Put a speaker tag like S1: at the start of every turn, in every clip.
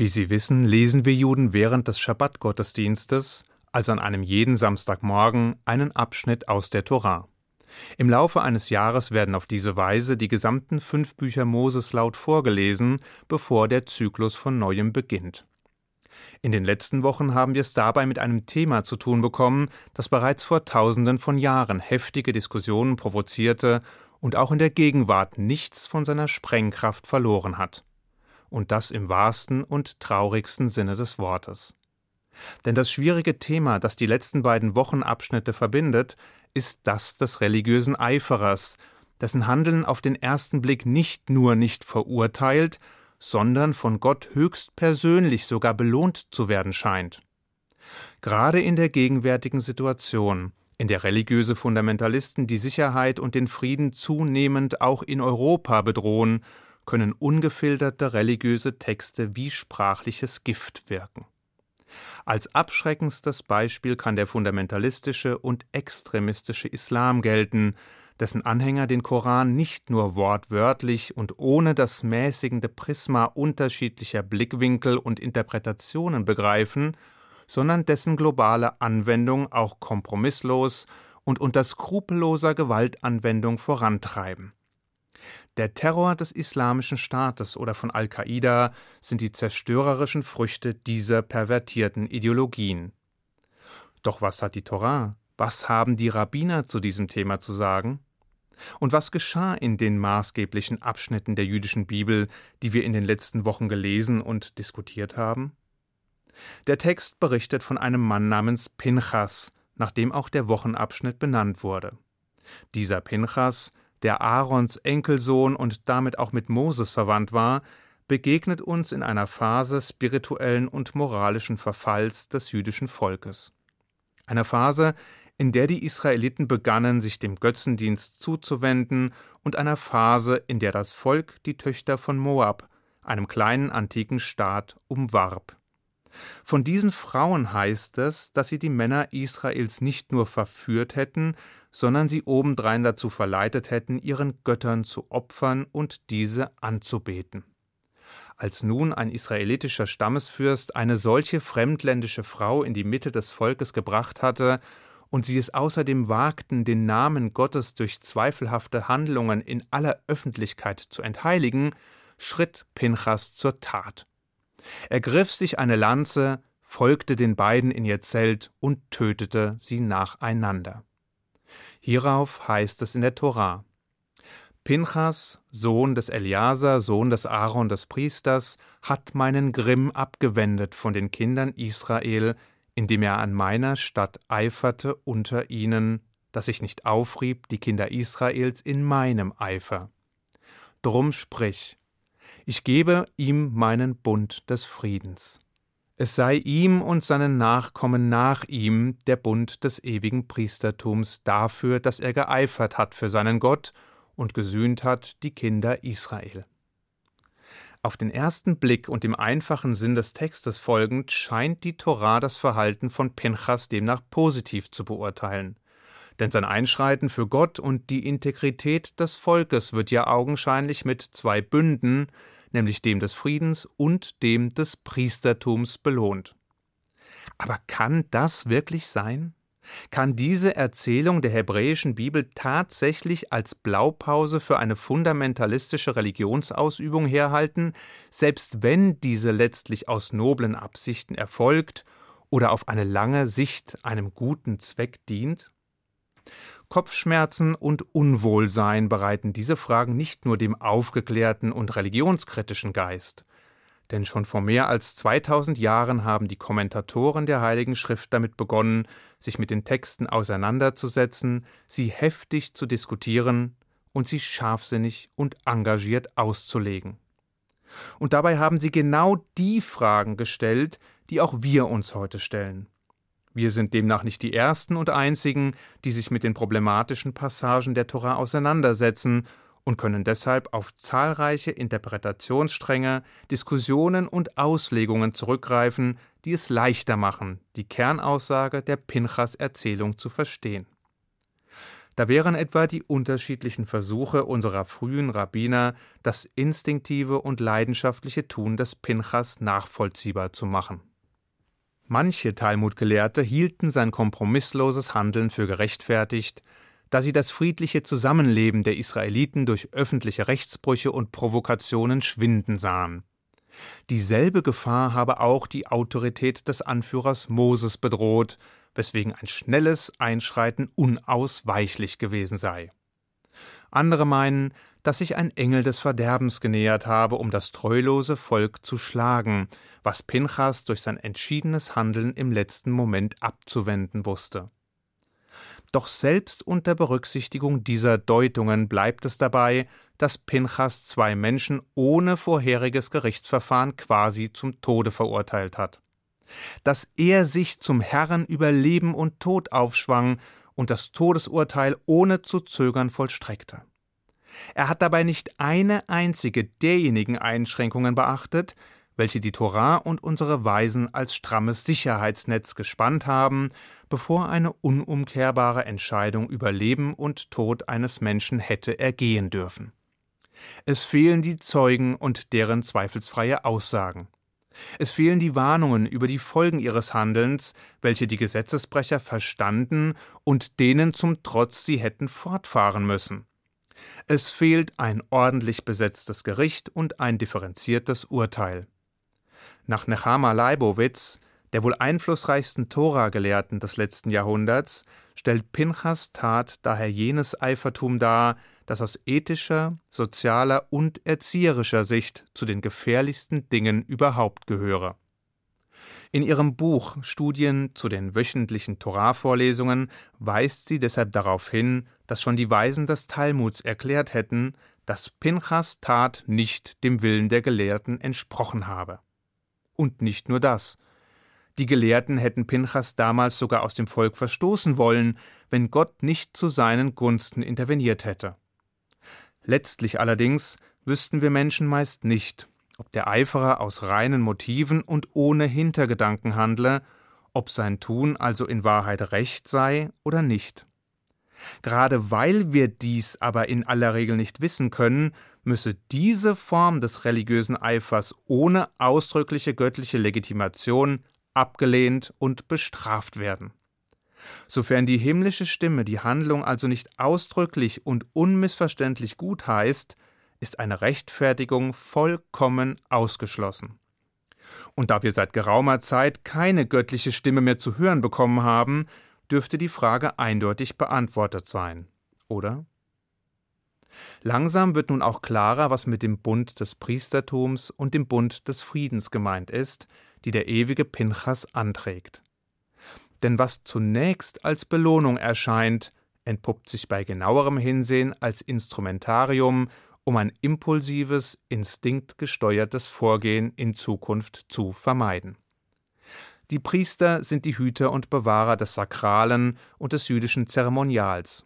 S1: Wie Sie wissen, lesen wir Juden während des Schabbat-Gottesdienstes, also an einem jeden Samstagmorgen, einen Abschnitt aus der Torah. Im Laufe eines Jahres werden auf diese Weise die gesamten fünf Bücher Moses laut vorgelesen, bevor der Zyklus von neuem beginnt. In den letzten Wochen haben wir es dabei mit einem Thema zu tun bekommen, das bereits vor Tausenden von Jahren heftige Diskussionen provozierte und auch in der Gegenwart nichts von seiner Sprengkraft verloren hat und das im wahrsten und traurigsten Sinne des Wortes. Denn das schwierige Thema, das die letzten beiden Wochenabschnitte verbindet, ist das des religiösen Eiferers, dessen Handeln auf den ersten Blick nicht nur nicht verurteilt, sondern von Gott höchst persönlich sogar belohnt zu werden scheint. Gerade in der gegenwärtigen Situation, in der religiöse Fundamentalisten die Sicherheit und den Frieden zunehmend auch in Europa bedrohen können ungefilterte religiöse Texte wie sprachliches Gift wirken. Als abschreckendstes Beispiel kann der fundamentalistische und extremistische Islam gelten, dessen Anhänger den Koran nicht nur wortwörtlich und ohne das mäßigende Prisma unterschiedlicher Blickwinkel und Interpretationen begreifen, sondern dessen globale Anwendung auch kompromisslos und unter skrupelloser Gewaltanwendung vorantreiben. Der Terror des Islamischen Staates oder von Al-Qaida sind die zerstörerischen Früchte dieser pervertierten Ideologien. Doch was hat die Torah, was haben die Rabbiner zu diesem Thema zu sagen? Und was geschah in den maßgeblichen Abschnitten der jüdischen Bibel, die wir in den letzten Wochen gelesen und diskutiert haben? Der Text berichtet von einem Mann namens Pinchas, nach dem auch der Wochenabschnitt benannt wurde. Dieser Pinchas der Aarons Enkelsohn und damit auch mit Moses verwandt war, begegnet uns in einer Phase spirituellen und moralischen Verfalls des jüdischen Volkes. Einer Phase, in der die Israeliten begannen, sich dem Götzendienst zuzuwenden, und einer Phase, in der das Volk die Töchter von Moab, einem kleinen antiken Staat, umwarb. Von diesen Frauen heißt es, dass sie die Männer Israels nicht nur verführt hätten, sondern sie obendrein dazu verleitet hätten, ihren Göttern zu opfern und diese anzubeten. Als nun ein israelitischer Stammesfürst eine solche fremdländische Frau in die Mitte des Volkes gebracht hatte und sie es außerdem wagten, den Namen Gottes durch zweifelhafte Handlungen in aller Öffentlichkeit zu entheiligen, schritt Pinchas zur Tat. Er griff sich eine Lanze, folgte den beiden in ihr Zelt und tötete sie nacheinander. Hierauf heißt es in der Tora: Pinchas, Sohn des Eliaser, Sohn des Aaron des Priesters, hat meinen Grimm abgewendet von den Kindern Israel, indem er an meiner Stadt eiferte unter ihnen, dass ich nicht aufrieb die Kinder Israels in meinem Eifer. Drum sprich, ich gebe ihm meinen Bund des Friedens. Es sei ihm und seinen Nachkommen nach ihm der Bund des ewigen Priestertums dafür, dass er geeifert hat für seinen Gott und gesühnt hat die Kinder Israel. Auf den ersten Blick und im einfachen Sinn des Textes folgend scheint die Torah das Verhalten von Pinchas demnach positiv zu beurteilen. Denn sein Einschreiten für Gott und die Integrität des Volkes wird ja augenscheinlich mit zwei Bünden, nämlich dem des Friedens und dem des Priestertums belohnt. Aber kann das wirklich sein? Kann diese Erzählung der hebräischen Bibel tatsächlich als Blaupause für eine fundamentalistische Religionsausübung herhalten, selbst wenn diese letztlich aus noblen Absichten erfolgt oder auf eine lange Sicht einem guten Zweck dient? Kopfschmerzen und Unwohlsein bereiten diese Fragen nicht nur dem aufgeklärten und religionskritischen Geist. Denn schon vor mehr als 2000 Jahren haben die Kommentatoren der Heiligen Schrift damit begonnen, sich mit den Texten auseinanderzusetzen, sie heftig zu diskutieren und sie scharfsinnig und engagiert auszulegen. Und dabei haben sie genau die Fragen gestellt, die auch wir uns heute stellen. Wir sind demnach nicht die Ersten und Einzigen, die sich mit den problematischen Passagen der Tora auseinandersetzen und können deshalb auf zahlreiche Interpretationsstränge, Diskussionen und Auslegungen zurückgreifen, die es leichter machen, die Kernaussage der Pinchas Erzählung zu verstehen. Da wären etwa die unterschiedlichen Versuche unserer frühen Rabbiner, das instinktive und leidenschaftliche Tun des Pinchas nachvollziehbar zu machen. Manche Talmudgelehrte hielten sein kompromissloses Handeln für gerechtfertigt, da sie das friedliche Zusammenleben der Israeliten durch öffentliche Rechtsbrüche und Provokationen schwinden sahen. Dieselbe Gefahr habe auch die Autorität des Anführers Moses bedroht, weswegen ein schnelles Einschreiten unausweichlich gewesen sei. Andere meinen, dass sich ein Engel des Verderbens genähert habe, um das treulose Volk zu schlagen, was Pinchas durch sein entschiedenes Handeln im letzten Moment abzuwenden wusste. Doch selbst unter Berücksichtigung dieser Deutungen bleibt es dabei, dass Pinchas zwei Menschen ohne vorheriges Gerichtsverfahren quasi zum Tode verurteilt hat. Dass er sich zum Herrn über Leben und Tod aufschwang und das Todesurteil ohne zu zögern vollstreckte. Er hat dabei nicht eine einzige derjenigen Einschränkungen beachtet, welche die Torah und unsere Weisen als strammes Sicherheitsnetz gespannt haben, bevor eine unumkehrbare Entscheidung über Leben und Tod eines Menschen hätte ergehen dürfen. Es fehlen die Zeugen und deren zweifelsfreie Aussagen. Es fehlen die Warnungen über die Folgen ihres Handelns, welche die Gesetzesbrecher verstanden und denen zum Trotz sie hätten fortfahren müssen. Es fehlt ein ordentlich besetztes Gericht und ein differenziertes Urteil. Nach Nechama Leibowitz, der wohl einflussreichsten Tora-Gelehrten des letzten Jahrhunderts, stellt Pinchas Tat daher jenes Eifertum dar, das aus ethischer, sozialer und erzieherischer Sicht zu den gefährlichsten Dingen überhaupt gehöre. In ihrem Buch Studien zu den wöchentlichen Torah-Vorlesungen weist sie deshalb darauf hin, dass schon die Weisen des Talmuds erklärt hätten, dass Pinchas Tat nicht dem Willen der Gelehrten entsprochen habe. Und nicht nur das. Die Gelehrten hätten Pinchas damals sogar aus dem Volk verstoßen wollen, wenn Gott nicht zu seinen Gunsten interveniert hätte. Letztlich allerdings wüssten wir Menschen meist nicht, ob der Eiferer aus reinen Motiven und ohne Hintergedanken handle, ob sein Tun also in Wahrheit recht sei oder nicht. Gerade weil wir dies aber in aller Regel nicht wissen können, müsse diese Form des religiösen Eifers ohne ausdrückliche göttliche Legitimation abgelehnt und bestraft werden. Sofern die himmlische Stimme die Handlung also nicht ausdrücklich und unmissverständlich gut heißt, ist eine Rechtfertigung vollkommen ausgeschlossen. Und da wir seit geraumer Zeit keine göttliche Stimme mehr zu hören bekommen haben, dürfte die Frage eindeutig beantwortet sein, oder? Langsam wird nun auch klarer, was mit dem Bund des Priestertums und dem Bund des Friedens gemeint ist, die der ewige Pinchas anträgt. Denn was zunächst als Belohnung erscheint, entpuppt sich bei genauerem Hinsehen als Instrumentarium, um ein impulsives, instinktgesteuertes Vorgehen in Zukunft zu vermeiden. Die Priester sind die Hüter und Bewahrer des Sakralen und des jüdischen Zeremonials.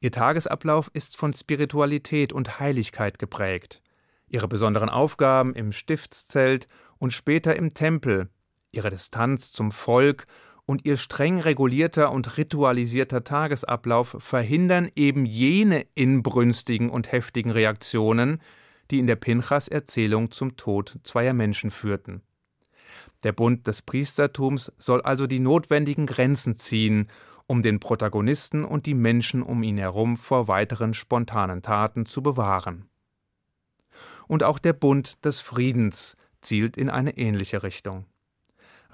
S1: Ihr Tagesablauf ist von Spiritualität und Heiligkeit geprägt. Ihre besonderen Aufgaben im Stiftszelt und später im Tempel, ihre Distanz zum Volk und ihr streng regulierter und ritualisierter Tagesablauf verhindern eben jene inbrünstigen und heftigen Reaktionen, die in der Pinchas Erzählung zum Tod zweier Menschen führten. Der Bund des Priestertums soll also die notwendigen Grenzen ziehen um den Protagonisten und die Menschen um ihn herum vor weiteren spontanen Taten zu bewahren. Und auch der Bund des Friedens zielt in eine ähnliche Richtung.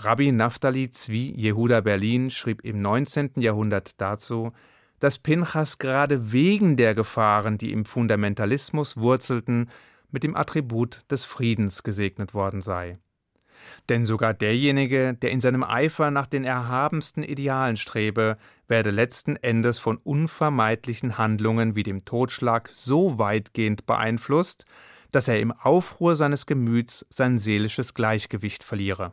S1: Rabbi Naftali Zvi Jehuda Berlin schrieb im 19. Jahrhundert dazu, dass Pinchas gerade wegen der Gefahren, die im Fundamentalismus wurzelten, mit dem Attribut des Friedens gesegnet worden sei. Denn sogar derjenige, der in seinem Eifer nach den erhabensten Idealen strebe, werde letzten Endes von unvermeidlichen Handlungen wie dem Totschlag so weitgehend beeinflusst, dass er im Aufruhr seines Gemüts sein seelisches Gleichgewicht verliere.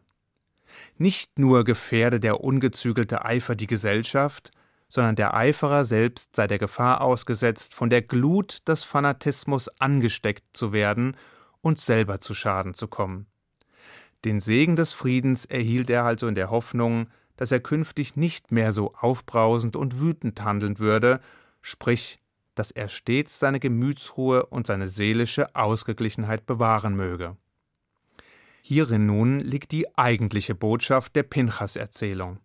S1: Nicht nur gefährde der ungezügelte Eifer die Gesellschaft, sondern der Eiferer selbst sei der Gefahr ausgesetzt, von der Glut des Fanatismus angesteckt zu werden und selber zu Schaden zu kommen. Den Segen des Friedens erhielt er also in der Hoffnung, dass er künftig nicht mehr so aufbrausend und wütend handeln würde, sprich, dass er stets seine Gemütsruhe und seine seelische Ausgeglichenheit bewahren möge. Hierin nun liegt die eigentliche Botschaft der Pinchas-Erzählung.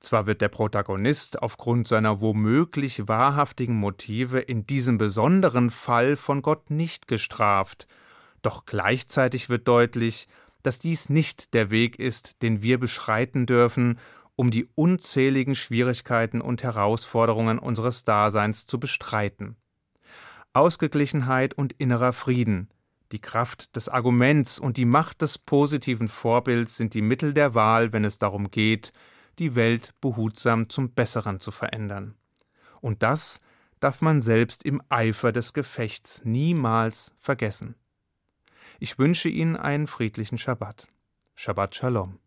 S1: Zwar wird der Protagonist aufgrund seiner womöglich wahrhaftigen Motive in diesem besonderen Fall von Gott nicht gestraft, doch gleichzeitig wird deutlich, dass dies nicht der Weg ist, den wir beschreiten dürfen, um die unzähligen Schwierigkeiten und Herausforderungen unseres Daseins zu bestreiten. Ausgeglichenheit und innerer Frieden, die Kraft des Arguments und die Macht des positiven Vorbilds sind die Mittel der Wahl, wenn es darum geht, die Welt behutsam zum Besseren zu verändern. Und das darf man selbst im Eifer des Gefechts niemals vergessen. Ich wünsche Ihnen einen friedlichen Schabbat. Shabbat Shalom.